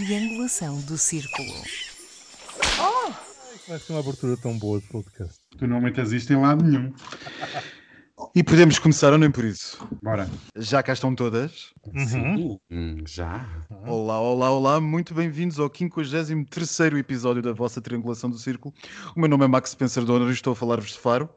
Triangulação do Círculo. Vai ser uma abertura tão boa de podcast. Tu não metas isto em lado nenhum. E podemos começar ou nem por isso? Bora. Já cá estão todas. Uhum. Hum, já. Olá, olá, olá, muito bem-vindos ao 53 episódio da vossa Triangulação do Círculo. O meu nome é Max Spencer Donner e estou a falar-vos de Faro.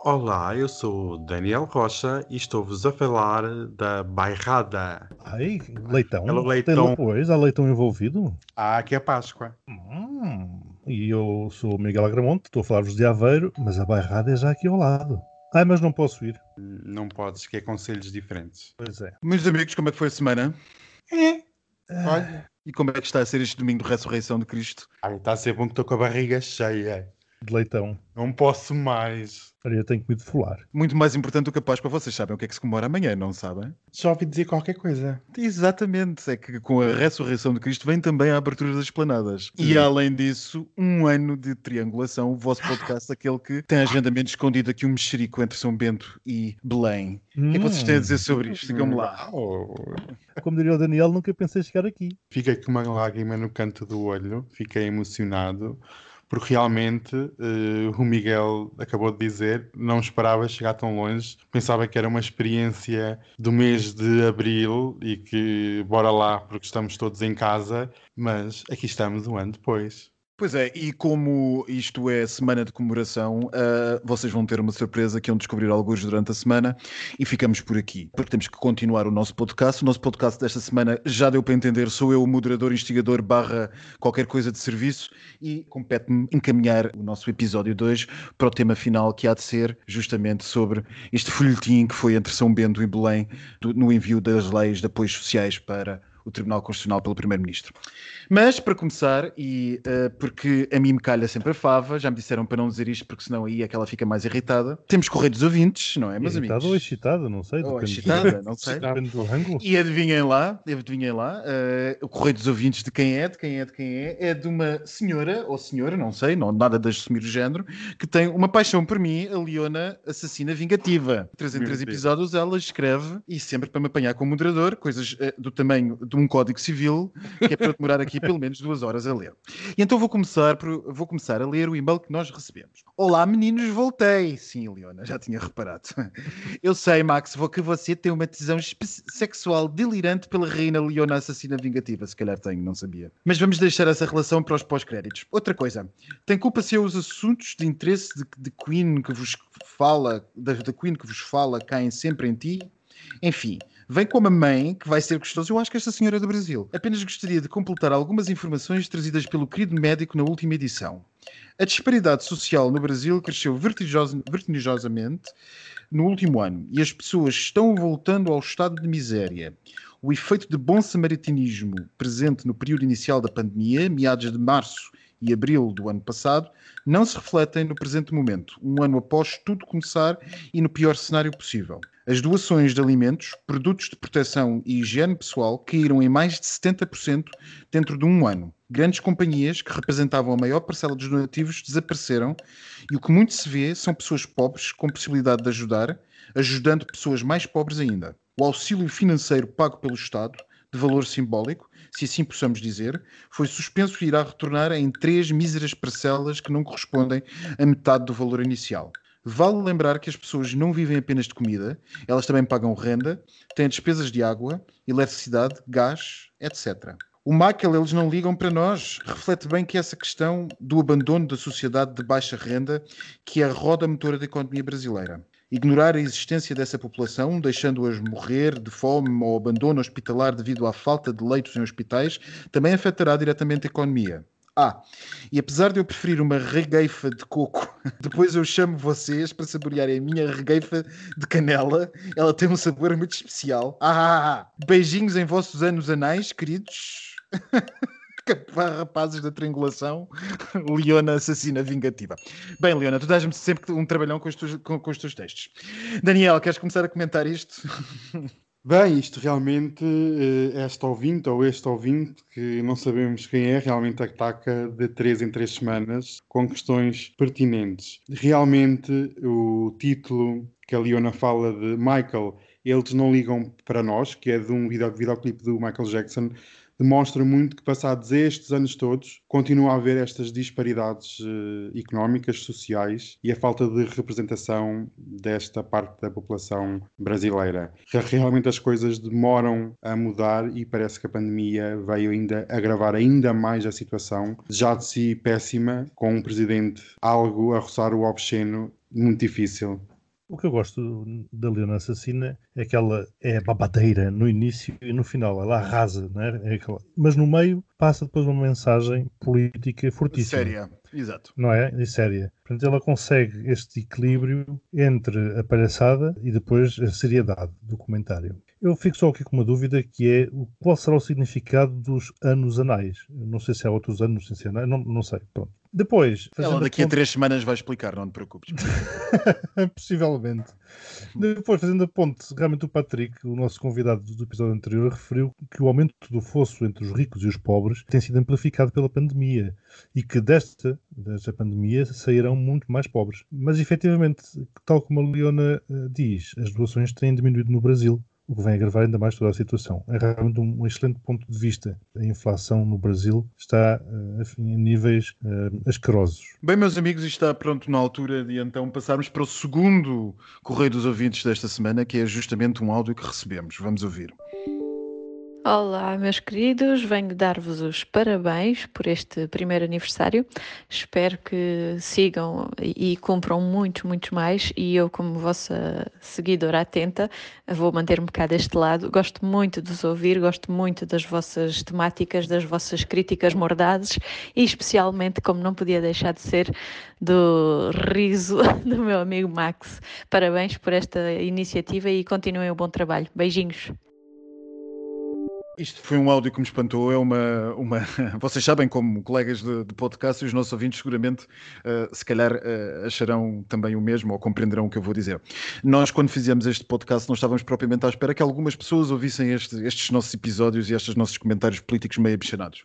Olá, eu sou Daniel Rocha e estou-vos a falar da Bairrada. Ai, leitão. Ela Tem leitão. Pois, há leitão envolvido. Ah, aqui é Páscoa. Hum. E eu sou o Miguel Agramonte, estou a falar-vos de Aveiro, mas a bairrada é já aqui ao lado. Ai, mas não posso ir. Não podes, que é conselhos diferentes. Pois é. Meus amigos, como é que foi a semana? Olha. E como é que está a ser este domingo de ressurreição de Cristo? Ai, está a ser bom que estou com a barriga cheia. De leitão. Não posso mais. Olha, eu tenho que me defolar. Muito mais importante do que a Páscoa, vocês sabem o que é que se comemora amanhã, não sabem? Já ouvi dizer qualquer coisa. Exatamente, é que com a ressurreição de Cristo vem também a abertura das esplanadas. E além disso, um ano de triangulação, o vosso podcast, aquele que tem agendamento escondido aqui um mexerico entre São Bento e Belém. O que é que vocês têm a dizer sobre isto? Digam-me lá. Como diria o Daniel, nunca pensei chegar aqui. Fiquei com uma lágrima no canto do olho, fiquei emocionado, porque realmente eh, o Miguel acabou de dizer, não esperava chegar tão longe, pensava que era uma experiência do mês de abril e que bora lá porque estamos todos em casa, mas aqui estamos um ano depois. Pois é, e como isto é semana de comemoração, ah, vocês vão ter uma surpresa que vão descobrir alguns durante a semana e ficamos por aqui, porque temos que continuar o nosso podcast. O nosso podcast desta semana já deu para entender, sou eu o moderador, instigador, barra qualquer coisa de serviço. E compete-me encaminhar o nosso episódio 2 para o tema final que há de ser justamente sobre este folhetim que foi entre São Bento e Belém do- no envio das leis de apoios sociais para o Tribunal Constitucional pelo Primeiro-Ministro. Mas, para começar, e eh, porque a mim me calha sempre a fava, já me disseram para não dizer isto, porque senão aí é que ela fica mais irritada. Temos correio dos ouvintes, não é, meus Irritado ou amigos? excitada, não sei. Ou excitada, não sei. Depende do ângulo. E adivinhem lá, adivinhem lá, eh, o correio dos ouvintes de quem é, de quem é, de quem é, é de uma senhora, ou senhora, não sei, não, nada de assumir o género, que tem uma paixão por mim, a Leona Assassina Vingativa. Três em três episódios ela escreve, e sempre para me apanhar como moderador, coisas eh, do tamanho de um código civil, que é para eu demorar aqui pelo menos duas horas a ler. E então vou começar, por, vou começar a ler o e-mail que nós recebemos. Olá meninos, voltei. Sim, Leona, já tinha reparado. Eu sei, Max, vou que você tem uma tesão sexual delirante pela reina Leona assassina vingativa. Se calhar tenho, não sabia. Mas vamos deixar essa relação para os pós-créditos. Outra coisa, tem culpa se os assuntos de interesse de, de Queen que vos fala, da, da Queen que vos fala, caem sempre em ti? Enfim, vem com uma mãe que vai ser gostoso. Eu acho que esta senhora é do Brasil. Apenas gostaria de completar algumas informações trazidas pelo querido médico na última edição. A disparidade social no Brasil cresceu vertiginosa- vertiginosamente no último ano e as pessoas estão voltando ao estado de miséria. O efeito de bom samaritanismo presente no período inicial da pandemia, meados de março e abril do ano passado, não se refletem no presente momento, um ano após tudo começar e no pior cenário possível. As doações de alimentos, produtos de proteção e higiene pessoal caíram em mais de 70% dentro de um ano. Grandes companhias que representavam a maior parcela dos donativos desapareceram e o que muito se vê são pessoas pobres com possibilidade de ajudar, ajudando pessoas mais pobres ainda. O auxílio financeiro pago pelo Estado, de valor simbólico, se assim possamos dizer, foi suspenso e irá retornar em três míseras parcelas que não correspondem a metade do valor inicial. Vale lembrar que as pessoas não vivem apenas de comida, elas também pagam renda, têm despesas de água, eletricidade, gás, etc. O Michael, eles não ligam para nós. Reflete bem que essa questão do abandono da sociedade de baixa renda, que é a roda motora da economia brasileira. Ignorar a existência dessa população, deixando-as morrer de fome ou abandono hospitalar devido à falta de leitos em hospitais, também afetará diretamente a economia. Ah, e apesar de eu preferir uma regueifa de coco, depois eu chamo vocês para saborearem a minha regueifa de canela. Ela tem um sabor muito especial. Ah, beijinhos em vossos anos anais, queridos. Rapazes da triangulação, Leona assassina vingativa. Bem, Leona, tu dás-me sempre um trabalhão com os, teus, com, com os teus textos. Daniel, queres começar a comentar isto? Bem, isto realmente, eh, esta ouvinte ou este ouvinte, que não sabemos quem é, realmente ataca de três em três semanas com questões pertinentes. Realmente, o título que a Leona fala de Michael, eles não ligam para nós, que é de um video, videoclipe do Michael Jackson, demonstra muito que, passados estes anos todos, continua a haver estas disparidades uh, económicas, sociais e a falta de representação desta parte da população brasileira. Realmente as coisas demoram a mudar e parece que a pandemia veio ainda agravar ainda mais a situação, já de si péssima, com um presidente algo a roçar o obsceno, muito difícil. O que eu gosto da Leona Assassina é que ela é babadeira no início e no final, ela arrasa, não é? é aquela... mas no meio passa depois uma mensagem política fortíssima. Séria, exato. Não é? E séria. Portanto, ela consegue este equilíbrio entre a palhaçada e depois a seriedade do comentário. Eu fico só aqui com uma dúvida que é qual será o significado dos anos anais. não sei se há outros anos sem ser anais, não, não sei. Pronto. Depois. Ela daqui a, a três semanas vai explicar, não te preocupes. Possivelmente. Depois, fazendo a ponte, realmente o Patrick, o nosso convidado do episódio anterior, referiu que o aumento do fosso entre os ricos e os pobres tem sido amplificado pela pandemia e que desta, desta pandemia sairão muito mais pobres. Mas, efetivamente, tal como a Leona uh, diz, as doações têm diminuído no Brasil o que vem agravar ainda mais toda a situação. É realmente um excelente ponto de vista. A inflação no Brasil está eh, enfim, em níveis uh, asquerosos. Bem, meus amigos, está pronto na altura de então passarmos para o segundo Correio dos Ouvintes desta semana, que é justamente um áudio que recebemos. Vamos ouvir. Olá, meus queridos, venho dar-vos os parabéns por este primeiro aniversário. Espero que sigam e cumpram muitos, muitos mais. E eu, como vossa seguidora atenta, vou manter um bocado este lado. Gosto muito de vos ouvir, gosto muito das vossas temáticas, das vossas críticas mordazes e, especialmente, como não podia deixar de ser, do riso do meu amigo Max. Parabéns por esta iniciativa e continuem o bom trabalho. Beijinhos. Isto foi um áudio que me espantou. É uma. uma... Vocês sabem, como colegas de, de podcast, e os nossos ouvintes seguramente, uh, se calhar, uh, acharão também o mesmo ou compreenderão o que eu vou dizer. Nós, quando fizemos este podcast, não estávamos propriamente à espera que algumas pessoas ouvissem este, estes nossos episódios e estes nossos comentários políticos meio abichanados.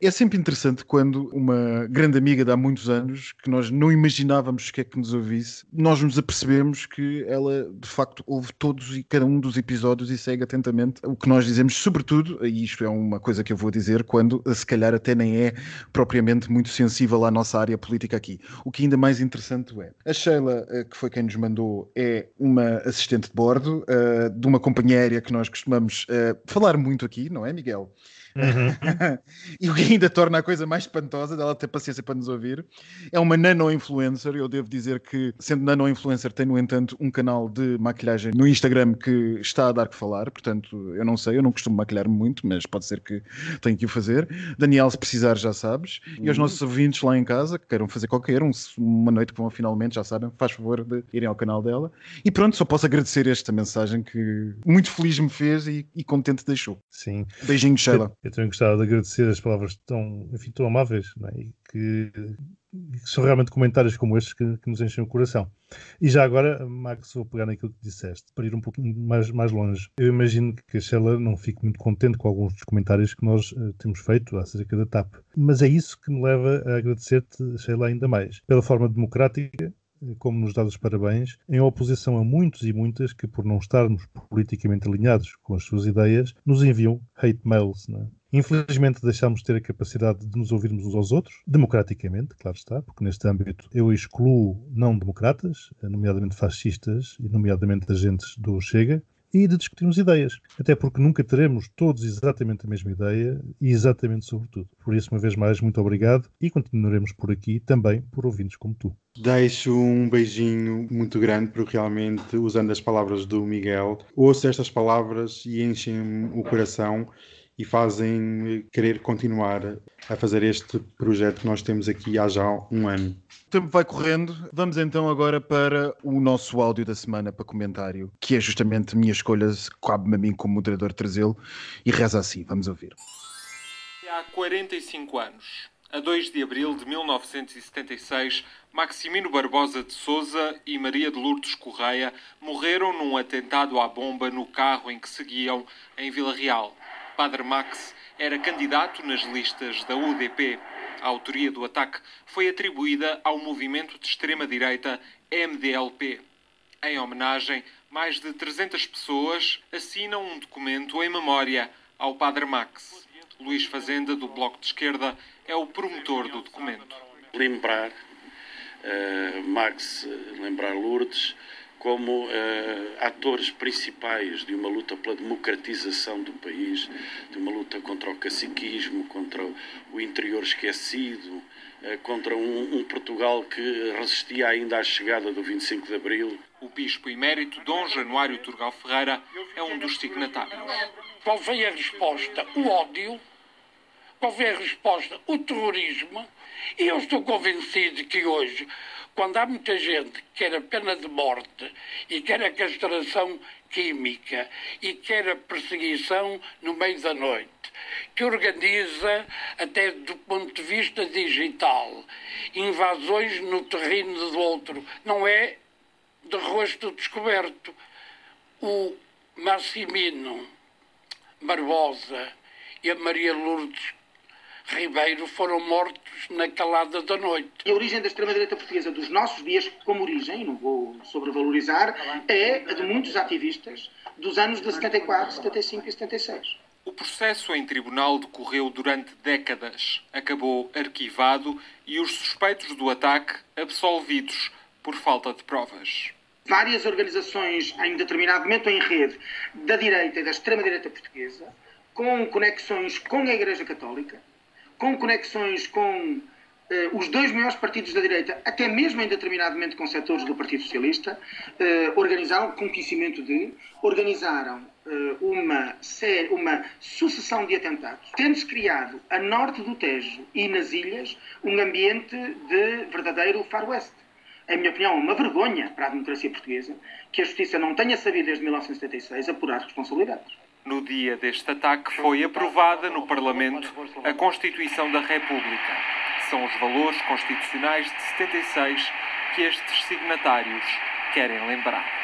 É sempre interessante quando uma grande amiga de há muitos anos, que nós não imaginávamos que é que nos ouvisse, nós nos apercebemos que ela, de facto, ouve todos e cada um dos episódios e segue atentamente o que nós dizemos, sobretudo tudo, e isto é uma coisa que eu vou dizer, quando se calhar até nem é propriamente muito sensível à nossa área política aqui. O que ainda mais interessante é, a Sheila, eh, que foi quem nos mandou, é uma assistente de bordo uh, de uma companhia aérea que nós costumamos uh, falar muito aqui, não é, Miguel? Uhum. e o que ainda torna a coisa mais espantosa dela ter paciência para nos ouvir é uma nano-influencer. Eu devo dizer que, sendo nano-influencer, tem, no entanto, um canal de maquilhagem no Instagram que está a dar que falar. Portanto, eu não sei, eu não costumo maquilhar muito, mas pode ser que tenha que o fazer. Daniel, se precisar, já sabes. E aos uhum. nossos ouvintes lá em casa, que queiram fazer qualquer um, uma noite que vão finalmente, já sabem, faz favor de irem ao canal dela. E pronto, só posso agradecer esta mensagem que muito feliz me fez e, e contente deixou. Sim. Beijinhos, Sheila. Eu também gostava de agradecer as palavras tão, enfim, tão amáveis é? e que, que, são realmente comentários como estes que, que, nos enchem o coração. E já agora, Max, vou pegar naquilo que disseste, para ir um pouco mais, mais longe. Eu imagino que a Sheila não fique muito contente com alguns dos comentários que nós uh, temos feito acerca da TAP. Mas é isso que me leva a agradecer-te, Sheila, ainda mais. Pela forma democrática como nos dá os parabéns, em oposição a muitos e muitas que, por não estarmos politicamente alinhados com as suas ideias, nos enviam hate mails. É? Infelizmente deixamos de ter a capacidade de nos ouvirmos uns aos outros, democraticamente, claro está, porque neste âmbito eu excluo não democratas, nomeadamente fascistas e nomeadamente agentes do Chega, e de discutirmos ideias. Até porque nunca teremos todos exatamente a mesma ideia e exatamente sobre tudo. Por isso, uma vez mais, muito obrigado e continuaremos por aqui também por ouvintes como tu. Deixo um beijinho muito grande, porque realmente, usando as palavras do Miguel, ouço estas palavras e enchem o coração e fazem querer continuar a fazer este projeto que nós temos aqui há já um ano. O tempo vai correndo. Vamos então agora para o nosso áudio da semana para comentário, que é justamente a minha escolha, cabe-me a mim como moderador trazê-lo, e reza assim. Vamos ouvir. Há 45 anos, a 2 de abril de 1976, Maximino Barbosa de Souza e Maria de Lourdes Correia morreram num atentado à bomba no carro em que seguiam em Vila Real. Padre Max era candidato nas listas da UDP. A autoria do ataque foi atribuída ao movimento de extrema-direita MDLP. Em homenagem, mais de 300 pessoas assinam um documento em memória ao Padre Max. Luís Fazenda, do Bloco de Esquerda, é o promotor do documento. Lembrar, uh, Max, lembrar Lourdes, como uh, atores principais de uma luta pela democratização do país, de uma luta contra o caciquismo, contra o interior esquecido, uh, contra um, um, Portugal que resistia ainda à chegada do 25 de Abril. O bispo emérito Dom Januário Turgal Ferreira é um dos signatários. Qual foi a resposta? O ódio. Qual foi a resposta? O terrorismo. E eu estou convencido que hoje quando há muita gente que quer a pena de morte e quer a castração química e quer a perseguição no meio da noite, que organiza, até do ponto de vista digital, invasões no terreno do outro, não é de rosto descoberto. O Massimino Barbosa e a Maria Lourdes Ribeiro foram mortos na calada da noite. A origem da extrema-direita portuguesa dos nossos dias, como origem, não vou sobrevalorizar, é a de muitos ativistas dos anos de 74, 75 e 76. O processo em tribunal decorreu durante décadas, acabou arquivado e os suspeitos do ataque absolvidos por falta de provas. Várias organizações, em determinado momento em rede, da direita e da extrema-direita portuguesa, com conexões com a Igreja Católica, com conexões com eh, os dois maiores partidos da direita, até mesmo em determinado momento com setores do Partido Socialista, eh, organizaram, com conhecimento de, organizaram eh, uma, série, uma sucessão de atentados, tendo-se criado a norte do Tejo e nas ilhas um ambiente de verdadeiro far west. Em minha opinião, uma vergonha para a democracia portuguesa que a justiça não tenha sabido desde 1976 apurar responsabilidades. No dia deste ataque foi aprovada no Parlamento a Constituição da República. São os valores constitucionais de 76 que estes signatários querem lembrar.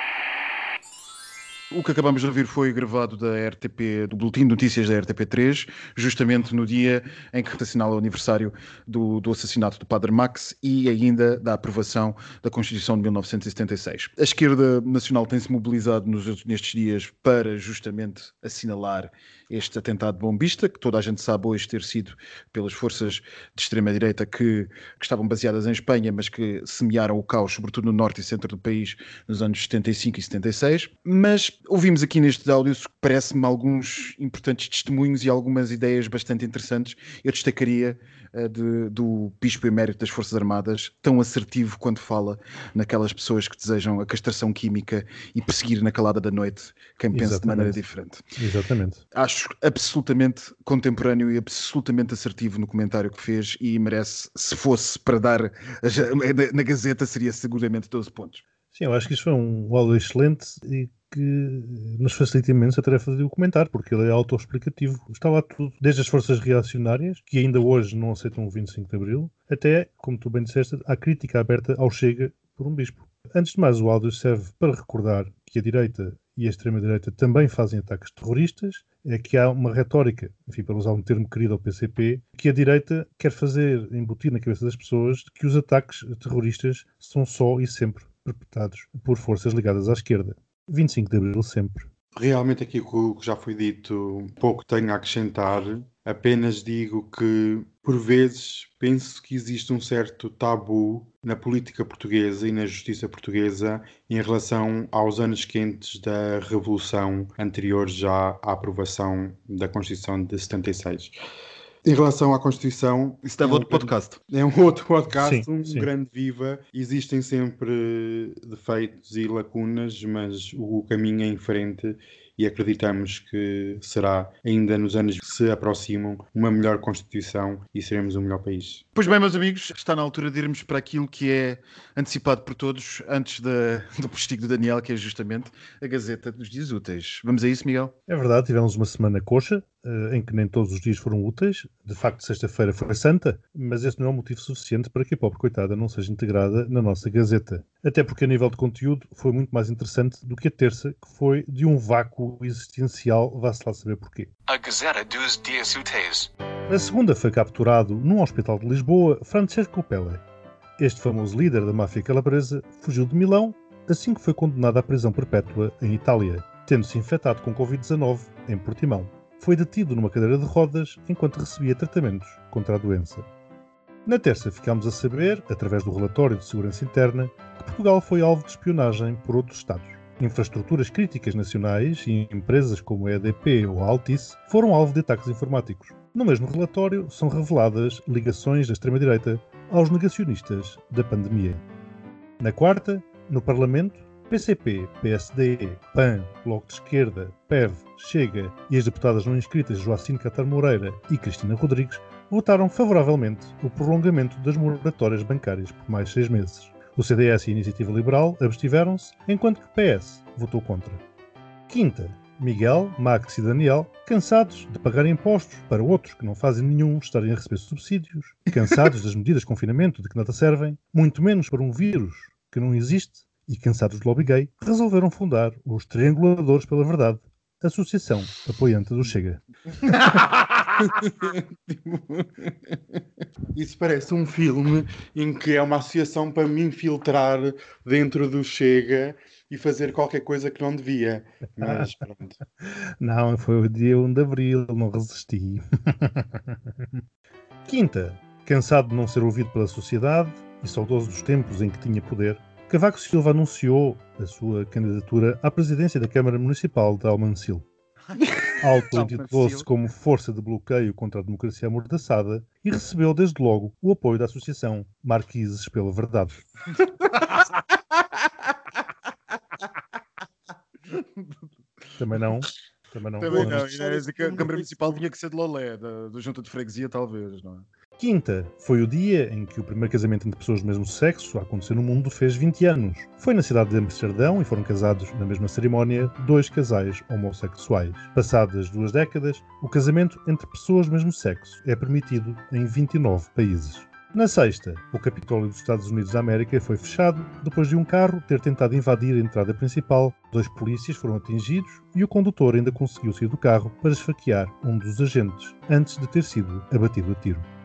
O que acabamos de ouvir foi gravado da RTP, do Boletim de Notícias da RTP3, justamente no dia em que assinala o aniversário do, do, assassinato do Padre Max e ainda da aprovação da Constituição de 1976. A esquerda nacional tem-se mobilizado nos, nestes dias para justamente assinalar este atentado bombista, que toda a gente sabe hoje ter sido pelas forças de extrema-direita que, que, estavam baseadas em Espanha, mas que semearam o caos, sobretudo no norte e centro do país, nos anos 75 e 76. Mas ouvimos aqui nestes áudios, parece-me, alguns importantes testemunhos e algumas ideias bastante interessantes. Eu destacaria uh, de, do Bispo Emérito das Forças Armadas, tão assertivo quando fala naquelas pessoas que desejam a castração química e perseguir na calada da noite quem pensa Exatamente. de maneira diferente. Exatamente. Acho absolutamente contemporâneo e absolutamente assertivo no comentário que fez e merece, se fosse para dar na Gazeta, seria seguramente 12 pontos. Sim, eu acho que isto foi um áudio excelente e que nos facilita imenso a tarefa de o comentar, porque ele é autoexplicativo. Está lá tudo, desde as forças reacionárias, que ainda hoje não aceitam o 25 de Abril, até, como tu bem disseste, à crítica aberta ao Chega por um bispo. Antes de mais, o áudio serve para recordar que a direita e a extrema-direita também fazem ataques terroristas, é que há uma retórica, enfim, para usar um termo querido ao PCP, que a direita quer fazer embutir na cabeça das pessoas que os ataques terroristas são só e sempre perpetrados por forças ligadas à esquerda. 25 de Abril sempre. Realmente aqui o que já foi dito pouco tenho a acrescentar. Apenas digo que, por vezes, penso que existe um certo tabu na política portuguesa e na justiça portuguesa em relação aos anos quentes da Revolução anterior já à aprovação da Constituição de 76. Em relação à Constituição. Isso deve é outro podcast. É um outro podcast, sim, um sim. grande viva. Existem sempre defeitos e lacunas, mas o caminho é em frente e acreditamos que será, ainda nos anos que se aproximam, uma melhor Constituição e seremos um melhor país. Pois bem, meus amigos, está na altura de irmos para aquilo que é antecipado por todos antes da, do postigo do Daniel, que é justamente a Gazeta dos Dias Úteis. Vamos a isso, Miguel? É verdade, tivemos uma semana coxa, em que nem todos os dias foram úteis. De facto, sexta-feira foi santa, mas esse não é um motivo suficiente para que a pobre coitada não seja integrada na nossa Gazeta. Até porque, a nível de conteúdo, foi muito mais interessante do que a terça, que foi de um vácuo existencial, vá-se lá saber porquê. A Gazeta dos Dias Úteis. Na segunda foi capturado, num hospital de Lisboa, Francesco Pelle. Este famoso líder da máfia calabresa fugiu de Milão assim que foi condenado à prisão perpétua em Itália, tendo-se infectado com Covid-19 em Portimão. Foi detido numa cadeira de rodas enquanto recebia tratamentos contra a doença. Na terça, ficámos a saber, através do relatório de segurança interna, que Portugal foi alvo de espionagem por outros Estados. Infraestruturas críticas nacionais e empresas como a EDP ou a Altice foram alvo de ataques informáticos. No mesmo relatório, são reveladas ligações da extrema-direita aos negacionistas da pandemia. Na quarta, no Parlamento, PCP, PSD, PAN, Bloco de Esquerda, PEV, Chega e as deputadas não inscritas Joacine Catar Moreira e Cristina Rodrigues votaram favoravelmente o prolongamento das moratórias bancárias por mais seis meses. O CDS e a Iniciativa Liberal abstiveram-se, enquanto que o PS votou contra. Quinta, Miguel, Max e Daniel, cansados de pagar impostos para outros que não fazem nenhum estarem a receber subsídios, cansados das medidas de confinamento de que nada servem, muito menos para um vírus que não existe, e cansados do lobby gay, resolveram fundar os Trianguladores pela Verdade, associação apoiante do Chega. Isso parece um filme em que é uma associação para me infiltrar dentro do Chega e fazer qualquer coisa que não devia. Mas pronto. Não, foi o dia 1 de Abril, não resisti. Quinta, cansado de não ser ouvido pela sociedade e saudoso dos tempos em que tinha poder, Cavaco Silva anunciou a sua candidatura à presidência da Câmara Municipal de Almancil. Auto-intitulou-se como força de bloqueio contra a democracia amordaçada e recebeu desde logo o apoio da Associação Marquises pela Verdade. Também não. Também não. Também não. A Câmara Municipal tinha que ser de Lolé, da, do Junta de Freguesia, talvez, não é? Quinta foi o dia em que o primeiro casamento entre pessoas do mesmo sexo a acontecer no mundo fez 20 anos. Foi na cidade de Amsterdão e foram casados na mesma cerimónia dois casais homossexuais. Passadas duas décadas, o casamento entre pessoas do mesmo sexo é permitido em 29 países. Na sexta, o Capitólio dos Estados Unidos da América foi fechado depois de um carro ter tentado invadir a entrada principal. Dois polícias foram atingidos e o condutor ainda conseguiu sair do carro para esfaquear um dos agentes antes de ter sido abatido a tiro.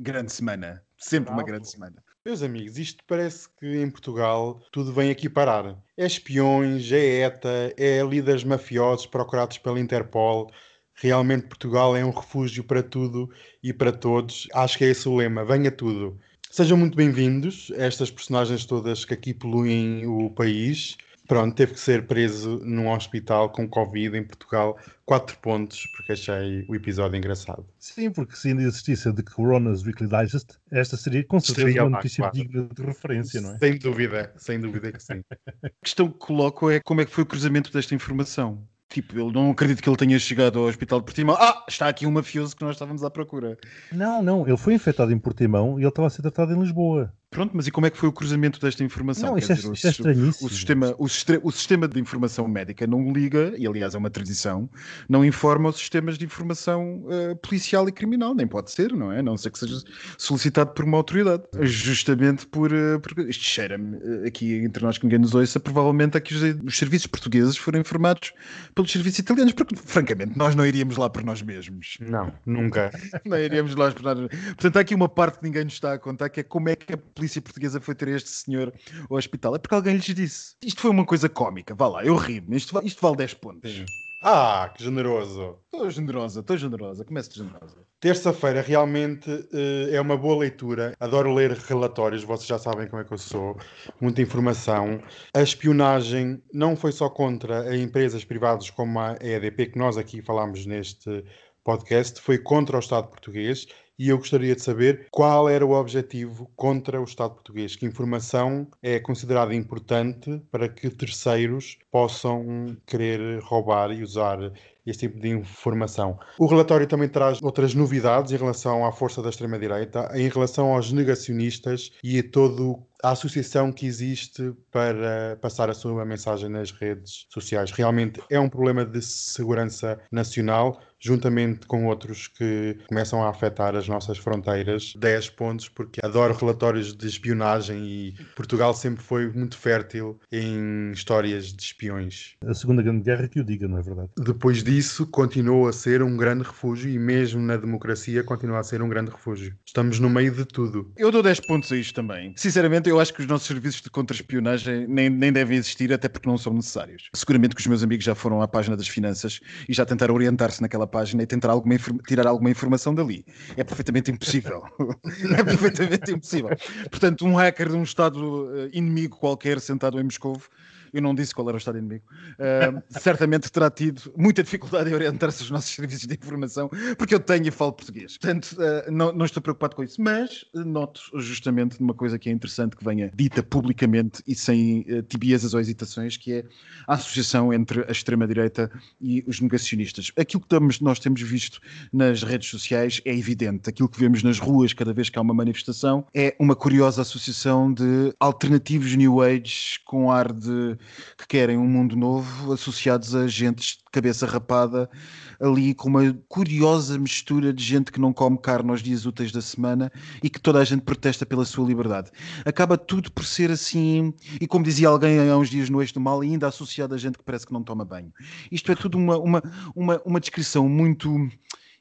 Grande semana. Sempre uma grande semana. Meus amigos, isto parece que em Portugal tudo vem aqui parar. É espiões, é ETA, é líderes mafiosos procurados pela Interpol. Realmente Portugal é um refúgio para tudo e para todos. Acho que é esse o lema. Venha tudo. Sejam muito bem-vindos a estas personagens todas que aqui poluem o país. Pronto, teve que ser preso num hospital com Covid em Portugal. Quatro pontos, porque achei o episódio engraçado. Sim, porque se ainda existisse a The Corona's Weekly Digest, esta seria com certeza Seria uma lá, notícia claro. digna de referência, não é? Sem dúvida, sem dúvida que sim. A questão que coloco é como é que foi o cruzamento desta informação. Tipo, eu não acredito que ele tenha chegado ao hospital de Portimão. Ah, está aqui um mafioso que nós estávamos à procura. Não, não, ele foi infectado em Portimão e ele estava a ser tratado em Lisboa. Pronto, mas e como é que foi o cruzamento desta informação? Não, Quer isso é- dizer, o isso é sis- estranhíssimo. O sistema, o, sistema, o sistema de informação médica não liga, e aliás é uma tradição, não informa os sistemas de informação eh, policial e criminal, nem pode ser, não é? A Não ser que seja solicitado por uma autoridade. Justamente por. eh, porque isto cheira-me eh, aqui entre nós que ninguém nos ouça, provavelmente a que os, os serviços portugueses foram informados pelos serviços italianos, porque francamente nós não iríamos lá por nós mesmos. Não, nunca. Não iríamos lá esperar. Portanto, há aqui uma parte que ninguém nos está a contar, que é como é que a polícia portuguesa foi ter este senhor ao hospital. É porque alguém lhes disse. Isto foi uma coisa cómica, vá lá, eu ri-me. Isto, isto vale 10 pontos. Ah, que generoso. Estou generosa, estou generosa, começo generosa. Terça-feira realmente eh, é uma boa leitura. Adoro ler relatórios, vocês já sabem como é que eu sou. Muita informação. A espionagem não foi só contra empresas privadas como a EDP, que nós aqui falámos neste podcast, foi contra o Estado português. E eu gostaria de saber qual era o objetivo contra o Estado português. Que informação é considerada importante para que terceiros possam querer roubar e usar este tipo de informação. O relatório também traz outras novidades em relação à força da extrema-direita, em relação aos negacionistas e a toda a associação que existe para passar a sua mensagem nas redes sociais. Realmente é um problema de segurança nacional, juntamente com outros que começam a afetar as nossas fronteiras. 10 pontos, porque adoro relatórios de espionagem e Portugal sempre foi muito fértil em histórias de espiões. A Segunda Grande Guerra que o diga, não é verdade? Depois disso, isso continua a ser um grande refúgio e mesmo na democracia continua a ser um grande refúgio. Estamos no meio de tudo. Eu dou 10 pontos a isto também. Sinceramente, eu acho que os nossos serviços de contra-espionagem nem, nem devem existir, até porque não são necessários. Seguramente que os meus amigos já foram à página das finanças e já tentaram orientar-se naquela página e tentar alguma tirar alguma informação dali. É perfeitamente impossível. é perfeitamente impossível. Portanto, um hacker de um Estado eh, inimigo qualquer sentado em Moscou eu não disse qual era o Estado inimigo, uh, certamente terá tido muita dificuldade em orientar-se aos nossos serviços de informação, porque eu tenho e falo português. Portanto, uh, não, não, estou preocupado com isso. Mas noto justamente uma coisa que é interessante que venha dita publicamente e sem uh, tibiezas ou hesitações, que é a associação entre a extrema-direita e os negacionistas. Aquilo que estamos, nós temos visto nas redes sociais é evidente. Aquilo que vemos nas ruas cada vez que há uma manifestação é uma curiosa associação de alternativos New Age com ar de que querem um mundo novo associados a gentes de cabeça rapada ali com uma curiosa mistura de gente que não come carne aos dias úteis da semana e que toda a gente protesta pela sua liberdade. Acaba tudo por ser assim, e como dizia alguém há uns dias no Eixo do Mal, ainda associado a gente que parece que não toma banho. Isto é tudo uma, uma, uma, uma descrição muito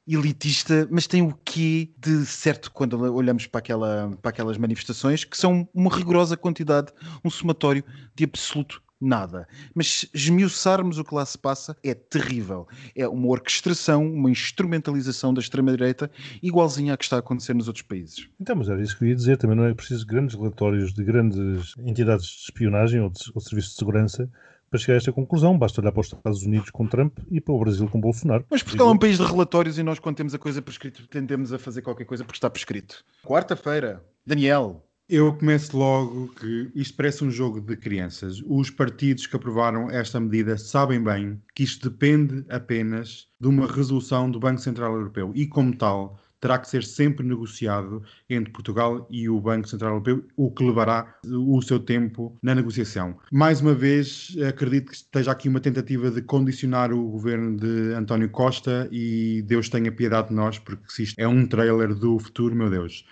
elitista, mas tem o quê de certo quando olhamos para, aquela, para aquelas manifestações, que são uma rigorosa quantidade, um somatório de absoluto nada. Mas esmiuçarmos o que lá se passa é terrível. É uma orquestração, uma instrumentalização da extrema-direita igualzinha à que está a acontecer nos outros países. Então, mas era isso que eu ia dizer. Também não é preciso grandes relatórios de grandes entidades de espionagem ou, de, ou serviços de segurança para chegar a esta conclusão. Basta olhar para os Estados Unidos com Trump e para o Brasil com Bolsonaro. Mas Portugal é um país de relatórios e nós, quando temos a coisa prescrita, tendemos a fazer qualquer coisa porque está prescrito. Quarta-feira, Daniel, eu começo logo que isto parece um jogo de crianças. Os partidos que aprovaram esta medida sabem bem que isto depende apenas de uma resolução do Banco Central Europeu e, como tal, terá que ser sempre negociado entre Portugal e o Banco Central Europeu, o que levará o seu tempo na negociação. Mais uma vez, acredito que esteja aqui uma tentativa de condicionar o governo de António Costa e Deus tenha piedade de nós, porque se isto é um trailer do futuro, meu Deus.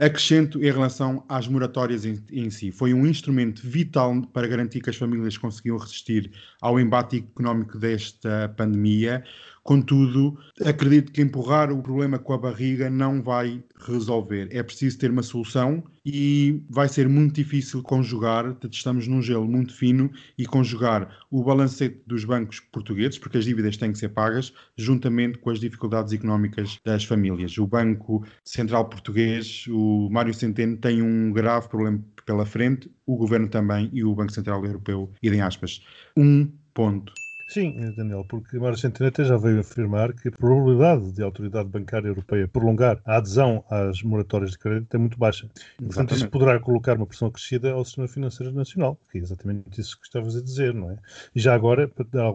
Acrescento em relação às moratórias em, em, si. Foi um instrumento vital para garantir que as famílias conseguiam resistir ao embate económico desta pandemia. Contudo, acredito que empurrar o problema com a barriga não vai resolver. É preciso ter uma solução e vai ser muito difícil conjugar. Estamos num gelo muito fino e conjugar o balancete dos bancos portugueses, porque as dívidas têm que ser pagas, juntamente com as dificuldades económicas das famílias. O Banco Central Português, o Mário Centeno, tem um grave problema pela frente, o governo também e o Banco Central Europeu, idem aspas. Um ponto. Sim, Daniel, porque Mário Centeno até já veio afirmar que a probabilidade de a Autoridade Bancária Europeia prolongar a adesão às moratórias de crédito é muito baixa. E, portanto, isso poderá colocar uma pressão acrescida ao sistema financeiro nacional, que é exatamente isso que estavas a dizer, não é? E já agora, para dar,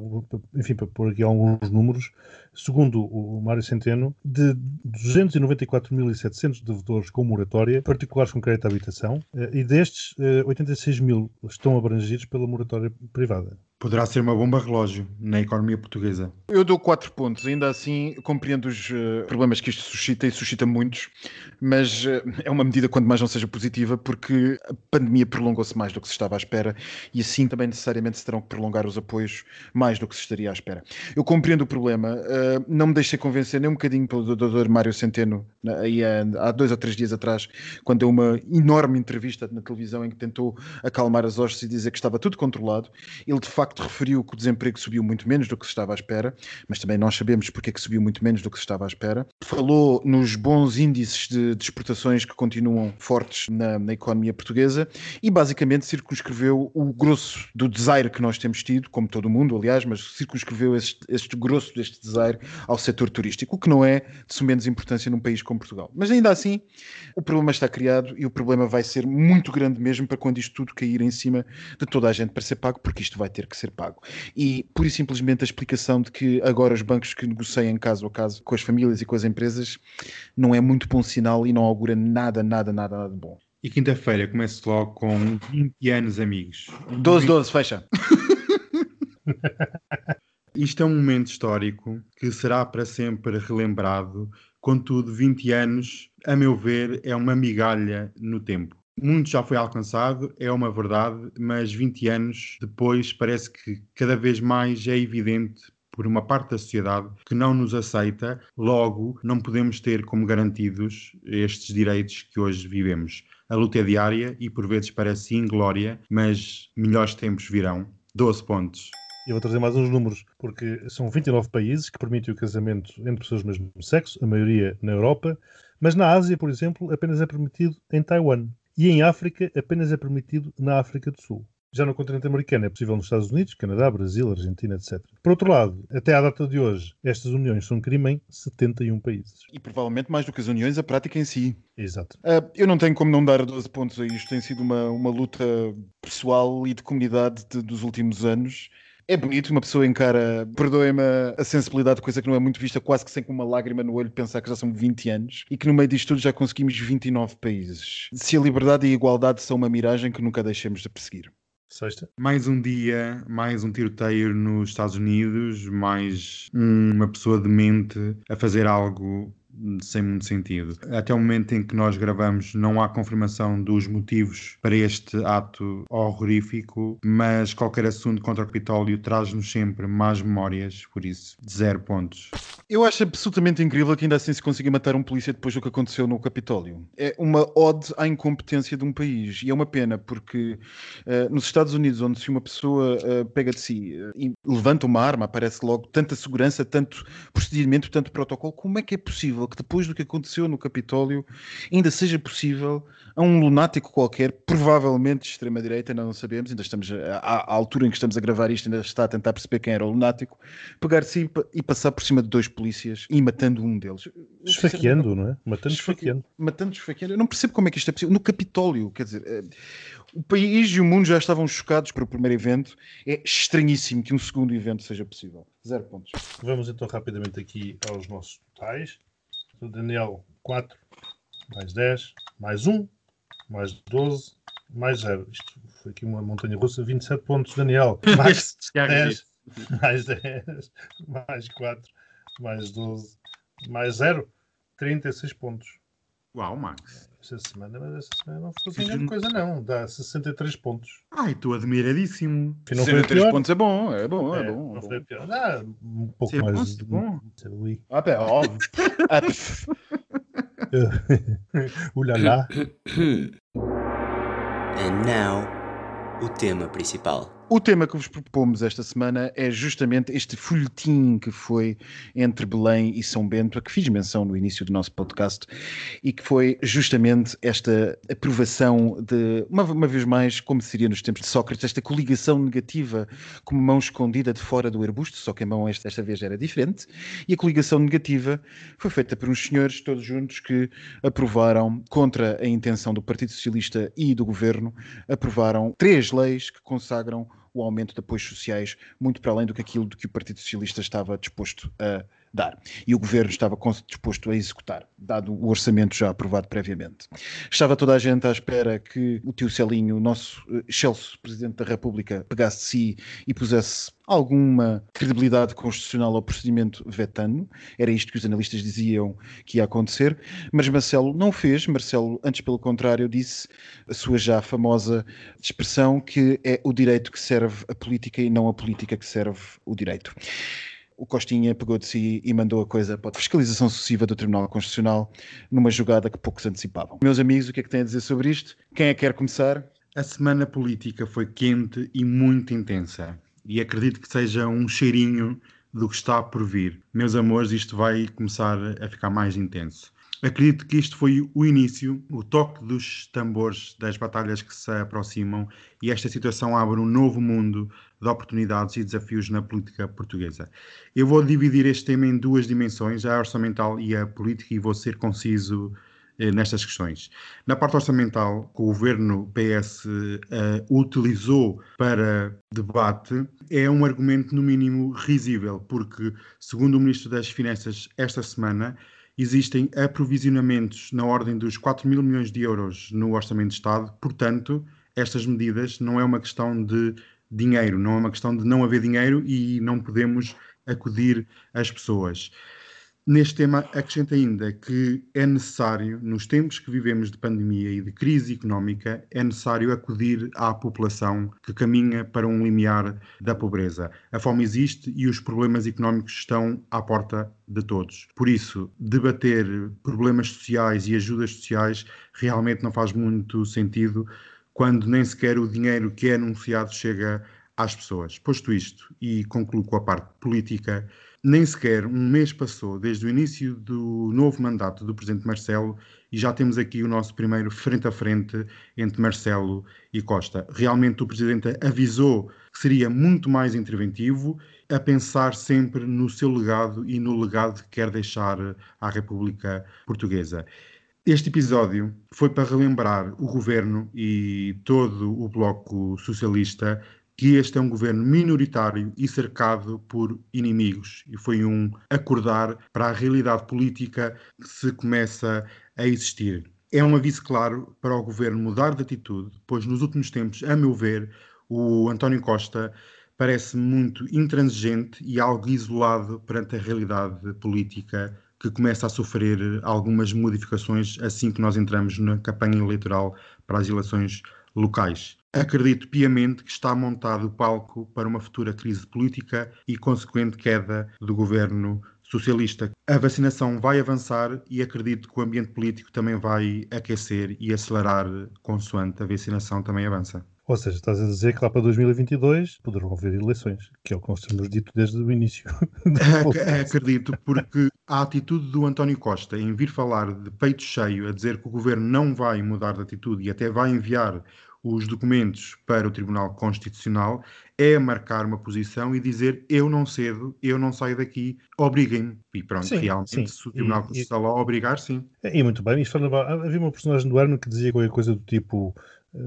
enfim, para pôr aqui alguns números, segundo o Mário Centeno, de 294.700 devedores com moratória, particulares com crédito à habitação, eh, e destes, 86 eh, mil estão abrangidos pela moratória privada. Poderá ser uma bomba relógio na economia portuguesa. Eu dou quatro pontos. Ainda assim, compreendo os uh, problemas que isto suscita e suscita muitos, mas uh, é uma medida, quanto mais não seja positiva, porque a pandemia prolongou-se mais do que se estava à espera e assim também necessariamente se terão que prolongar os apoios mais do que se estaria à espera. Eu compreendo o problema. Uh, não me deixei convencer nem um bocadinho pelo Dr. Mário Centeno, há, há dois ou três dias atrás, quando deu uma enorme entrevista na televisão em que tentou acalmar as hostes e dizer que estava tudo controlado. Ele, de facto, facto referiu que o desemprego subiu muito menos do que se estava à espera, mas também nós sabemos porque é que subiu muito menos do que se estava à espera. Falou nos bons índices de, de exportações que continuam fortes na, na, economia portuguesa e basicamente circunscreveu o grosso do desaire que nós temos tido, como todo mundo, aliás, mas circunscreveu este, este grosso deste desaire ao setor turístico, o que não é de menos importância num país como Portugal. Mas ainda assim, o problema está criado e o problema vai ser muito grande mesmo para quando isto tudo cair em cima de toda a gente para ser pago, porque isto vai ter que ser ser pago. E pura e simplesmente a explicação de que agora os bancos que negociam caso a caso com as famílias e com as empresas não é muito bom sinal e não augura nada, nada, nada, nada de bom. E quinta-feira começo logo com 20 anos, amigos. 12, 12, fecha. Isto é um momento histórico que será para sempre relembrado. Contudo, 20 anos, a meu ver, é uma migalha no tempo. Muito já foi alcançado, é uma verdade, mas 20 anos depois parece que cada vez mais é evidente por uma parte da sociedade que não nos aceita, logo não podemos ter como garantidos estes direitos que hoje vivemos. A luta é diária e por vezes parece inglória, mas melhores tempos virão. 12 pontos. Eu vou trazer mais uns números, porque são 29 países que permitem o casamento entre pessoas do mesmo sexo, a maioria na Europa, mas na Ásia, por exemplo, apenas é permitido em Taiwan. E em África, apenas é permitido na África do Sul. Já no continente americano é possível nos Estados Unidos, Canadá, Brasil, Argentina, etc. Por outro lado, até à data de hoje, estas uniões são crime em 71 países. E provavelmente mais do que as uniões, a prática em si. Exato. Uh, eu não tenho como não dar 12 pontos a isto. Tem sido uma, uma luta pessoal e de comunidade de, dos últimos anos. É bonito, uma pessoa encara, perdoem-me a sensibilidade, coisa que não é muito vista, quase que sem uma lágrima no olho, pensar que já são 20 anos e que no meio disto tudo já conseguimos 29 países. Se a liberdade e a igualdade são uma miragem que nunca deixemos de perseguir. Sexta. Mais um dia, mais um tiroteio nos Estados Unidos, mais uma pessoa demente a fazer algo sem muito sentido. Até o momento em que nós gravamos, não há confirmação dos motivos para este ato horrorífico, mas qualquer assunto contra o Capitólio traz-nos sempre mais memórias, por isso, zero pontos. Eu acho absolutamente incrível que ainda assim se consiga matar um polícia depois do que aconteceu no Capitólio. É uma ode à incompetência de um país. E é uma pena, porque uh, nos Estados Unidos, onde se uma pessoa uh, pega de si uh, e levanta uma arma, aparece logo tanta segurança, tanto procedimento, tanto protocolo, como é que é possível que depois do que aconteceu no Capitólio ainda seja possível a um lunático qualquer, provavelmente de extrema-direita, não sabemos, ainda estamos, à, altura em que estamos a gravar isto, ainda está a tentar perceber quem era o lunático, pegar-se e, e passar por cima de dois polícias e matando um deles. Esfaqueando, não é? Matando esfaqueando. Matando esfaqueando. Eu não percebo como é que isto é possível. No Capitólio, quer dizer, eh, o país e o mundo já estavam chocados para o primeiro evento. É estranhíssimo que um segundo evento seja possível. Zero pontos. Vamos então rapidamente aqui aos nossos totais. O Daniel, 4, mais 10, mais 1, mais 12, mais 0. Isto foi aqui uma montanha russa, 27 pontos, Daniel. Mais 10, mais 10, mais 4, mais 12, mais 0, 36 pontos. Uau, Max. Esta semana, mas esta semana não foi grande coisa, não. Dá 63 pontos. Ai, estou admiradíssimo. 63 pontos é bom, é bom, é, É, bom. não é foi bom. pior. Dá um pouco é bom, mais. sim, bom. Oui. Ah, pá, óbvio. Ah. Ulala. And now, o tema principal. O tema que vos propomos esta semana é justamente este folhetim que foi entre Belém e São Bento, a que fiz menção no início do nosso podcast, e que foi justamente esta aprovação de, uma, uma vez mais, como seria nos tempos de Sócrates, esta coligação negativa como mão escondida de fora do arbusto, só que a mão esta, esta vez era diferente, e a coligação negativa foi feita por uns senhores todos juntos que aprovaram, contra a intenção do Partido Socialista e do Governo, aprovaram três leis que consagram o aumento de apoios sociais muito para além do que aquilo do que o Partido Socialista estava disposto a dar. E o governo estava disposto a executar, dado o orçamento já aprovado previamente. Estava toda a gente à espera que o tio Celinho, o nosso eh, excelso Presidente da República, pegasse de si e pusesse alguma credibilidade constitucional ao procedimento vetano. Era isto que os analistas diziam que ia acontecer, mas Marcelo não fez. Marcelo, antes pelo contrário, disse a sua já famosa expressão que é o direito que serve a política e não a política que serve o direito. O Costinha pegou de si e mandou a coisa para a fiscalização sucessiva do Tribunal Constitucional numa jogada que poucos antecipavam. Meus amigos, o que é que têm a dizer sobre isto? Quem é que quer começar? A semana política foi quente e muito intensa. E acredito que seja um cheirinho do que está por vir. Meus amores, isto vai começar a ficar mais intenso. Acredito que isto foi o início, o toque dos tambores das batalhas que se aproximam e esta situação abre um novo mundo de oportunidades e desafios na política portuguesa. Eu vou dividir este tema em duas dimensões, a orçamental e a política, e vou ser conciso eh, nestas questões. Na parte orçamental, o governo PS eh, utilizou para debate, é um argumento no mínimo risível, porque, segundo o Ministro das Finanças esta semana, existem aprovisionamentos na ordem dos 4 mil milhões de euros no Orçamento de Estado, portanto, estas medidas não é uma questão de dinheiro, não é uma questão de não haver dinheiro e não podemos acudir às pessoas. Neste tema, acrescenta ainda que é necessário, nos tempos que vivemos de pandemia e de crise económica, é necessário acudir à população que caminha para um limiar da pobreza. A fome existe e os problemas económicos estão à porta de todos. Por isso, debater problemas sociais e ajudas sociais realmente não faz muito sentido quando nem sequer o dinheiro que é anunciado chega às pessoas. Posto isto, e concluo com a parte política, nem sequer um mês passou desde o início do novo mandato do Presidente Marcelo e já temos aqui o nosso primeiro frente a frente entre Marcelo e Costa. Realmente o Presidente avisou que seria muito mais interventivo, a pensar sempre no seu legado e no legado que quer deixar à República Portuguesa. Este episódio foi para relembrar o governo e todo o Bloco Socialista que este é um governo minoritário e cercado por inimigos. E foi um acordar para a realidade política que se começa a existir. É um aviso claro para o governo mudar de atitude, pois nos últimos tempos, a meu ver, o António Costa parece muito intransigente e algo isolado perante a realidade política que começa a sofrer algumas modificações assim que nós entramos na campanha eleitoral para as eleições locais. Acredito piamente que está montado o palco para uma futura crise política e consequente queda do governo socialista. A vacinação vai avançar e acredito que o ambiente político também vai aquecer e acelerar consoante a vacinação também avança. Ou seja, estás a dizer que lá para 2022 poderão haver eleições, que é o que nós temos dito desde o início. Acredito, porque a atitude do António Costa em vir falar de peito cheio, a dizer que o governo não vai mudar de atitude e até vai enviar os documentos para o Tribunal Constitucional é marcar uma posição e dizer eu não cedo, eu não saio daqui, obriguem-me. E pronto, sim, realmente, sim. se o Tribunal Constitucional e, obrigar, sim. E muito bem, isto havia uma personagem do Arno que dizia qualquer coisa do tipo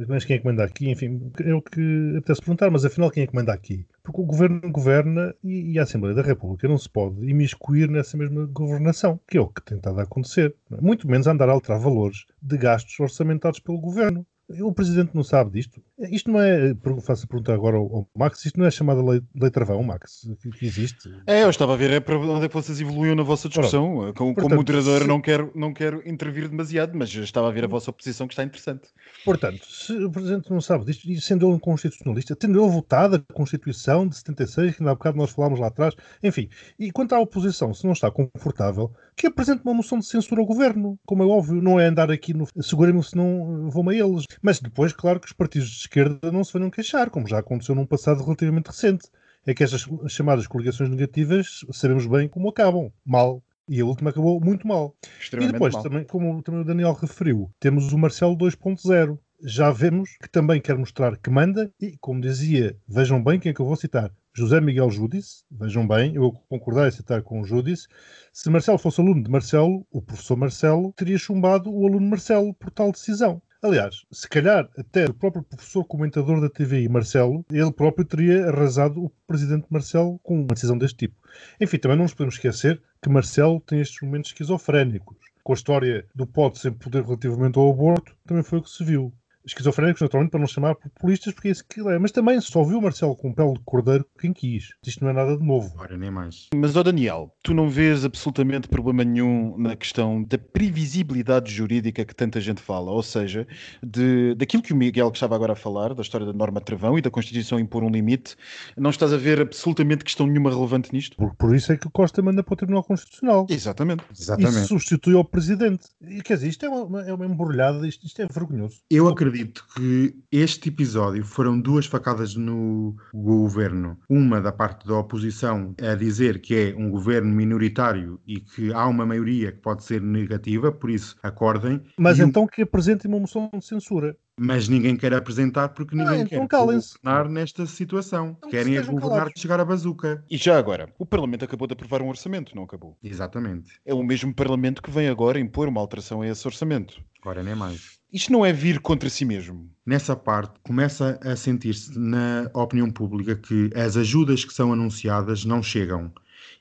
mas quem é que manda aqui? Enfim, é o que apetece perguntar, mas afinal quem é que manda aqui? Porque o governo governa e, e a Assembleia da República não se pode imiscuir nessa mesma governação, que é o que tem estado a acontecer. Muito menos andar a alterar valores de gastos orçamentados pelo governo. O Presidente não sabe disto. Isto não é, faço a pergunta agora ao, Max, isto não é chamada lei, lei travão, Max, que, que, existe? É, eu estava a ver é para onde é que vocês evoluíam na vossa discussão. Pronto. Como, Portanto, como moderador se... não, quero, não quero intervir demasiado, mas estava a ver a vossa oposição que está interessante. Portanto, se o Presidente não sabe disto, e sendo ele um constitucionalista, tendo ele votado a Constituição de 76, que ainda há bocado nós falámos lá atrás, enfim, e quanto à oposição, se não está confortável, que apresente uma moção de censura ao Governo, como é óbvio, não é andar aqui no segurem-me se não vão a eles. Mas depois, claro que os partidos de esquerda não se venham queixar, como já aconteceu num passado relativamente recente. É que estas chamadas coligações negativas sabemos bem como acabam. Mal. E a última acabou muito mal. E depois, mal. Também, como também o Daniel referiu, temos o Marcelo 2.0. Já vemos que também quer mostrar que manda e, como dizia, vejam bem quem é que eu vou citar. José Miguel Júdice, vejam bem, eu concordei a citar com o Júdice, se Marcelo fosse aluno de Marcelo, o professor Marcelo teria chumbado o aluno Marcelo por tal decisão. Aliás, se calhar até o próprio professor comentador da TVI, Marcelo, ele próprio teria arrasado o presidente Marcelo com uma decisão deste tipo. Enfim, também não nos podemos esquecer que Marcelo tem estes momentos esquizofrénicos. Com a história do pode sem poder relativamente ao aborto, também foi o que se viu esquizofrénicos, naturalmente, para não chamar populistas, porque é isso que é. Mas também só viu Marcelo com pele de cordeiro quem quis. Isto não é nada de novo. Ora, nem mais. Mas, ó Daniel, tu não vês absolutamente problema nenhum na questão da previsibilidade jurídica que tanta gente fala, ou seja, de, daquilo que o Miguel que estava agora a falar, da história da norma travão e da Constituição impor um limite, não estás a ver absolutamente questão nenhuma relevante nisto? Por, por isso é que o Costa manda para o Tribunal Constitucional. Exatamente. Exatamente. E substitui ao Presidente. E, quer dizer, isto é uma, é uma embrulhada, isto, isto é vergonhoso. Eu acredito acredito que este episódio foram duas facadas no governo. Uma da parte da oposição a dizer que é um governo minoritário e que há uma maioria que pode ser negativa, por isso acordem. Mas então um... que apresentem uma moção de censura mas ninguém quer apresentar porque ah, ninguém ah, então quer governar nesta situação. Então, Querem é governar de chegar à bazuca. E já agora, o Parlamento acabou de aprovar um orçamento, não acabou? Exatamente. É o mesmo Parlamento que vem agora impor uma alteração a esse orçamento. Agora nem mais. Isto não é vir contra si mesmo. Nessa parte, começa a sentir-se na opinião pública que as ajudas que são anunciadas não chegam.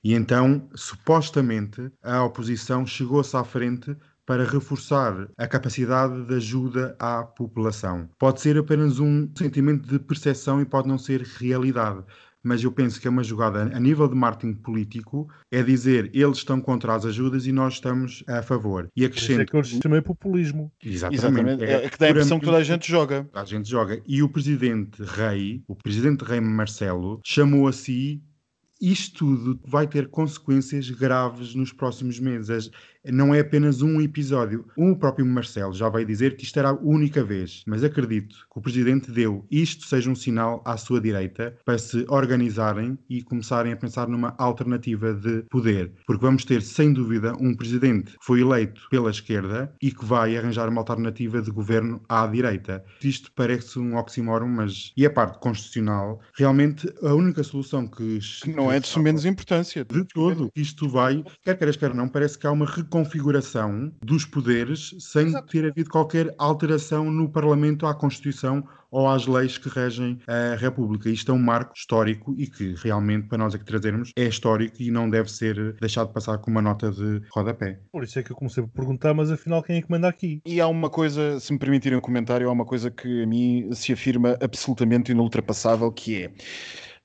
E então, supostamente, a oposição chegou-se à frente para reforçar a capacidade de ajuda à população. Pode ser apenas um sentimento de percepção e pode não ser realidade, mas eu penso que é uma jogada a nível de marketing político, é dizer eles estão contra as ajudas e nós estamos a favor. E isso é acrescento. que eu chamei populismo. Exatamente. Exatamente. É, que dá a impressão que toda a gente joga. A gente joga. E o presidente Rei, o presidente Rei Marcelo, chamou a si isto tudo vai ter consequências graves nos próximos meses. Não é apenas um episódio. O próprio Marcelo já vai dizer que isto era a única vez, mas acredito que o presidente deu isto seja um sinal à sua direita para se organizarem e começarem a pensar numa alternativa de poder. Porque vamos ter, sem dúvida, um presidente que foi eleito pela esquerda e que vai arranjar uma alternativa de governo à direita. Isto parece um oxímoron, mas. E a parte constitucional, realmente a única solução que. Que não é de menos importância. De todo, isto vai, quer queiras, quer não, parece que há uma reconfiguração dos poderes sem ter havido qualquer alteração no Parlamento à Constituição ou às leis que regem a República. Isto é um marco histórico e que realmente, para nós aqui trazermos, é histórico e não deve ser deixado passar com uma nota de rodapé. Por isso é que eu comecei a perguntar, mas afinal quem é que manda aqui? E há uma coisa, se me permitirem um comentário, há uma coisa que a mim se afirma absolutamente inultrapassável, que é.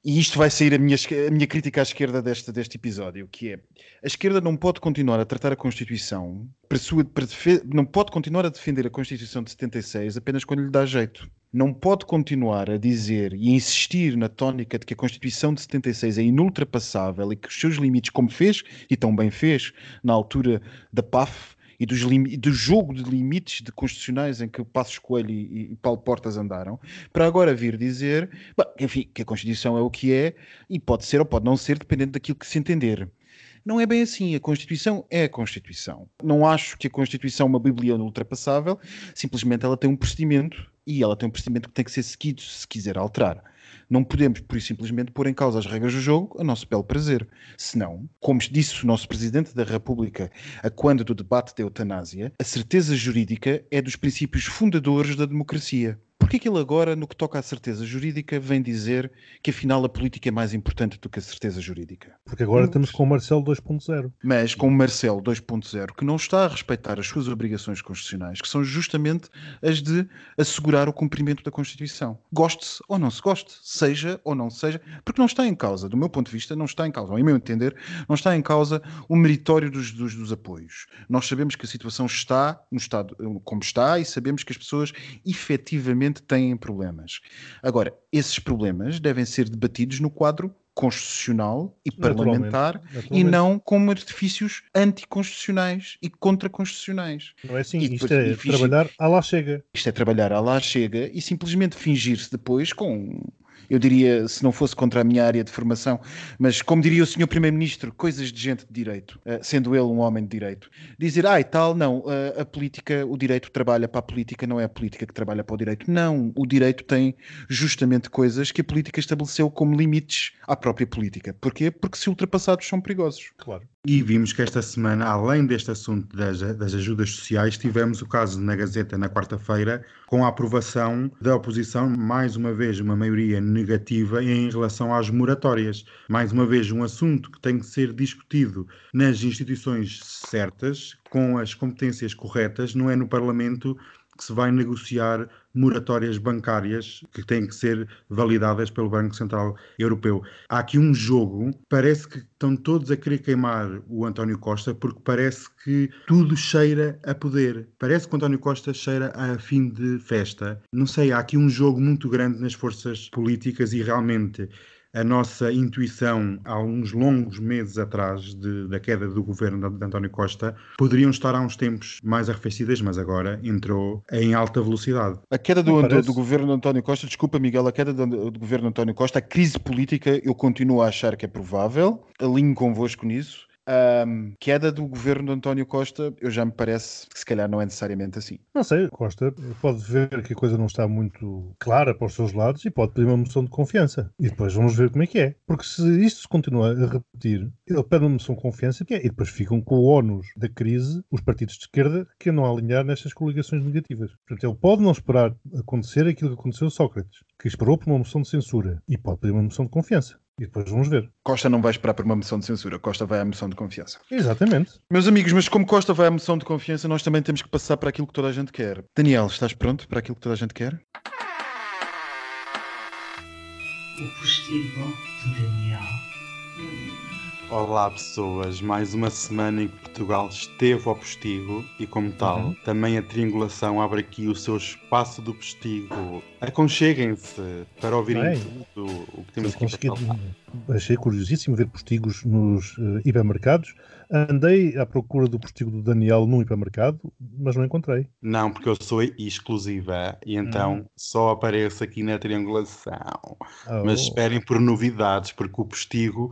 E isto vai sair a minha, a minha crítica à esquerda deste, deste episódio, que é a esquerda não pode continuar a tratar a Constituição, para sua- para não pode continuar a defender a Constituição de 76 apenas quando lhe dá jeito. Não pode continuar a dizer e insistir na tónica de que a Constituição de 76 é inultrapassável e que os seus limites, como fez, e tão bem fez, na altura da PAF, e dos do jogo de limites de constitucionais em que Passos Coelho e, e Paulo Portas andaram, para agora vir dizer, bom, enfim, que a Constituição é o que é e pode ser ou pode não ser, dependendo daquilo que se entender. Não é bem assim. A Constituição é a Constituição. Não acho que a Constituição é uma Bíblia ultrapassável, simplesmente ela tem um procedimento e ela tem um procedimento que tem que ser seguido se quiser alterar. Não podemos, por simplesmente, pôr em causa as regras do jogo a nosso belo prazer. Senão, como disse o nosso Presidente da República a quando do debate da eutanásia, a certeza jurídica é dos princípios fundadores da democracia. Porquê que ele agora, no que toca à certeza jurídica, vem dizer que afinal a política é mais importante do que a certeza jurídica? Porque agora estamos com o Marcelo 2.0. Mas com o Marcelo 2.0, que não está a respeitar as suas obrigações constitucionais, que são justamente as de assegurar o cumprimento da Constituição. Goste-se ou não se goste, seja ou não seja, porque não está em causa, do meu ponto de vista, não está em causa, ao meu entender, não está em causa o meritório dos, dos, dos apoios. Nós sabemos que a situação está no estado como está e sabemos que as pessoas efetivamente têm problemas. Agora, esses problemas devem ser debatidos no quadro constitucional e Naturalmente, parlamentar e não como artifícios anticonstitucionais e contraconstitucionais. Não é assim, E isto é fingir- trabalhar à lá chega. Isto é trabalhar à lá chega e simplesmente fingir-se depois com, eu diria, se não fosse contra a minha área de formação, mas como diria o senhor Primeiro-Ministro, coisas de gente de direito, eh, sendo ele um homem de direito, dizer, ah, e tal, não, a, a política, o direito trabalha para a política, não é a política que trabalha para o direito. Não, o direito tem justamente coisas que a política estabeleceu como limites à própria política. Porquê? Porque se ultrapassados são perigosos. Claro. E vimos que esta semana, além deste assunto das, das ajudas sociais, tivemos o caso na Gazeta na quarta-feira, com a aprovação da oposição, mais uma vez uma maioria negativa em relação às moratórias. Mais uma vez, um assunto que tem que ser discutido nas instituições certas, com as competências corretas, não é no Parlamento que se vai negociar moratórias bancárias que têm que ser validadas pelo Banco Central Europeu. Há aqui um jogo, parece que estão todos a querer queimar o António Costa porque parece que tudo cheira a poder. Parece que o António Costa cheira a fim de festa. Não sei, há aqui um jogo muito grande nas forças políticas e realmente a nossa intuição há uns longos meses atrás de- da queda do governo de, de António Costa poderiam estar há uns tempos mais arrefecidas, mas agora entrou em alta velocidade. A queda do, do, do governo de António Costa, desculpa Miguel, a queda do, do governo de António Costa, a crise política, eu continuo a achar que é provável, alinho convosco nisso. Queda do governo de António Costa, eu já me parece que se calhar não é necessariamente assim. Não sei, Costa pode ver que a coisa não está muito clara para os seus lados e pode pedir uma moção de confiança. E depois vamos ver como é que é. Porque se isto se continua a repetir, ele pede uma moção de confiança e depois ficam com o ónus da crise os partidos de esquerda que a alinhar nestas coligações negativas. Portanto, ele pode não esperar acontecer aquilo que aconteceu a Sócrates, que esperou por uma moção de censura e pode pedir uma moção de confiança. E depois vamos ver. Costa não vai esperar por uma moção de censura, Costa vai à moção de confiança. Exatamente. Meus amigos, mas como Costa vai à moção de confiança, nós também temos que passar para aquilo que toda a gente quer. Daniel, estás pronto para aquilo que toda a gente quer? o postigo de Daniel. Olá pessoas, mais uma semana em que Portugal esteve ao postigo e como tal, Uhum. também a triangulação abre aqui o seu espaço do postigo. Aconcheguem-se para ouvirem Bem, tudo o que temos aqui para falar. achei curiosíssimo ver postigos nos eh, hipermercados. Andei à procura do postigo do Daniel num hipermercado, mas não encontrei. Não, porque eu sou exclusiva e então Hum. só apareço aqui na triangulação. Oh. Mas esperem por novidades, porque o postigo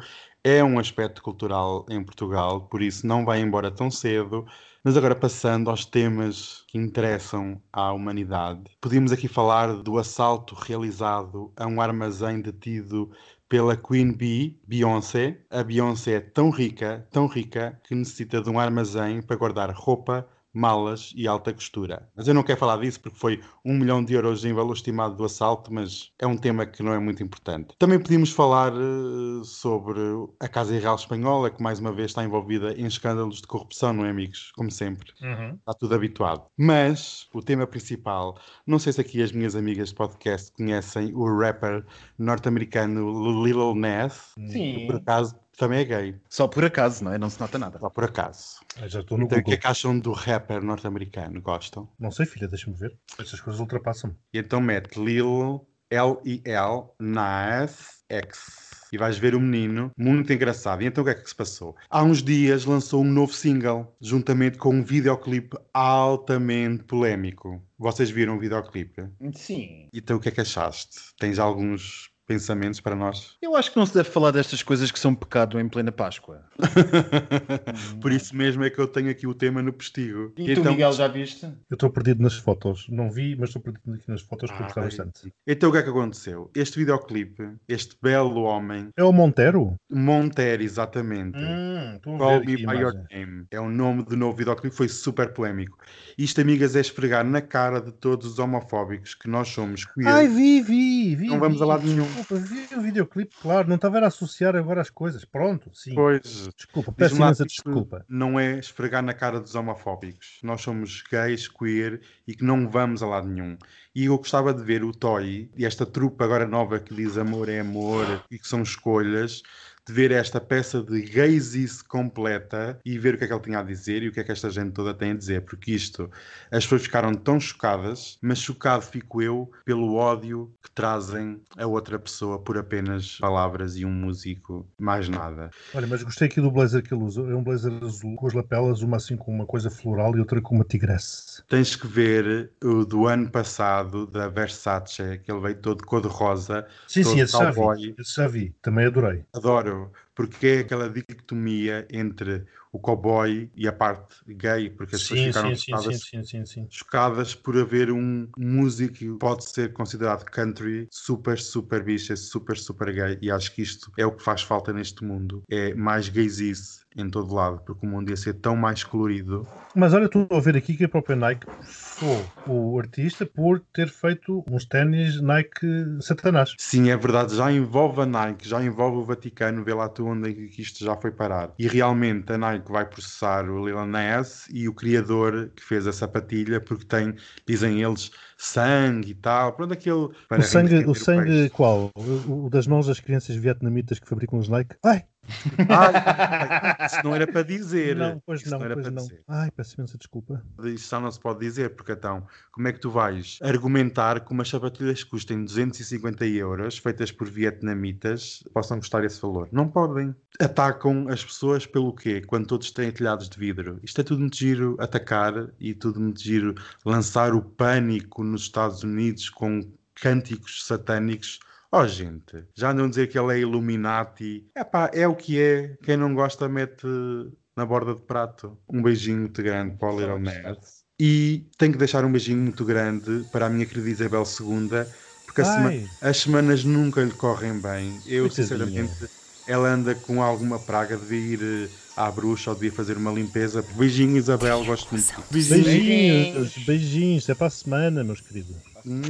é um aspecto cultural em Portugal, por isso não vai embora tão cedo. Mas agora passando aos temas que interessam à humanidade, podíamos aqui falar do assalto realizado a um armazém detido pela Queen Bee, Beyoncé. A Beyoncé é tão rica, tão rica, que necessita de um armazém para guardar roupa, malas e alta costura. Mas eu não quero falar disso porque foi um milhão de euros em valor estimado do assalto, mas é um tema que não é muito importante. Também podíamos falar eh, sobre a Casa Real Espanhola, que mais uma vez está envolvida em escândalos de corrupção, não é, amigos? Como sempre. Uhum. Está tudo habituado. Mas o tema principal, não sei se aqui as minhas amigas de podcast conhecem o rapper norte-americano Lil Nas, Sim. que por acaso também é gay. Só por acaso, não é? Não se nota nada. Só por acaso. Ah, já estou no Então, o que Google. é que acham do rapper norte-americano? Gostam? Não sei, filha, deixa-me ver. Essas coisas ultrapassam-me. E então mete Lil, L-I-L, Nas, X. E vais ver o menino, muito engraçado. E então o que é que se passou? Há uns dias lançou um novo single, juntamente com um videoclipe altamente polémico. Vocês viram o videoclipe? Sim. Então o que é que achaste? Tens alguns pensamentos para nós? Eu acho que não se deve falar destas coisas que são pecado em plena Páscoa. Por isso mesmo é que eu tenho aqui o tema no postigo. E tu, Miguel, já viste? Eu estou perdido nas fotos. Não vi, mas estou perdido aqui nas fotos porque gostava Ai. bastante. Então o que é que aconteceu? Este videoclipe, este belo homem, É o Montero? Monter, exatamente. Hum, Call Me By Your. Name. É o nome do novo videoclipe, foi super polémico. Isto, amigas, é esfregar na cara de todos os homofóbicos que nós somos queer. Ai, vi, vi, vi. Não vamos vi. a lado nenhum. Desculpa, vi o videoclipe, claro. Não estava a associar agora as coisas. Pronto, sim. Pois. Desculpa, peço imensa desculpa. Não é esfregar na cara dos homofóbicos. Nós somos gays, queer e que não vamos a lado nenhum. E eu gostava de ver o Toy e esta trupa agora nova que diz amor é amor e que são escolhas. De ver esta peça de gays completa e ver o que é que ele tinha a dizer e o que é que esta gente toda tem a dizer, porque isto, as pessoas ficaram tão chocadas, mas chocado fico eu pelo ódio que trazem a outra pessoa por apenas palavras e um músico, mais nada. Olha, mas gostei aqui do blazer que ele usa. É um blazer azul com as lapelas, uma assim com uma coisa floral e outra com uma tigresse. Tens que ver o do ano passado da Versace, que ele veio todo cor-de-rosa, Sim, todo sim, esse cowboy. Esse já vi. Também adorei. Adoro, time porque é aquela dicotomia entre o cowboy e a parte gay, porque as pessoas Sim, ficaram sim, chocadas, sim, chocadas por haver um músico que pode ser considerado country super, super bicha, super, super gay. E acho que isto é o que faz falta neste mundo. É mais gaysice em todo lado, porque o mundo ia ser tão mais colorido. Mas olha, estou a ver aqui que a própria Nike processou o artista por ter feito uns ténis Nike Satanás. Sim, é verdade, já envolve a Nike, já envolve o Vaticano, vê lá tu onde é que isto já foi parar. E realmente a Nike vai processar o Lil Nas e o criador que fez a sapatilha, porque tem, dizem eles, sangue e tal. Pronto, aquele. O sangue, o peixe. sangue qual? O, o das mãos das crianças vietnamitas que fabricam os Nike? Ai! Ai, isso não era para dizer. Não, pois Isso não, era pois para não. dizer. Ai, peço imensa desculpa. Isto já não se pode dizer, porque então, como é que tu vais argumentar que umas sapatilhas que custem 250 euros, feitas por vietnamitas, possam custar esse valor? Não podem. Atacam as pessoas pelo quê? Quando todos têm telhados de vidro. Isto é tudo muito giro atacar e tudo muito giro lançar o pânico nos Estados Unidos com cânticos satânicos. Oh, gente, já andam a dizer que ele é Illuminati. Epá, é o que é. Quem não gosta mete na borda de prato. Um beijinho muito grande para o Little Ness. E tenho que deixar um beijinho muito grande para a minha querida Isabel II, porque a sema- as semanas nunca lhe correm bem. Eu, sinceramente, ela anda com alguma praga, devia ir eh, à bruxa ou devia fazer uma limpeza. Beijinho, Isabel, gosto muito. Beijinhos, beijinhos. É para a semana, meus queridos. Hum.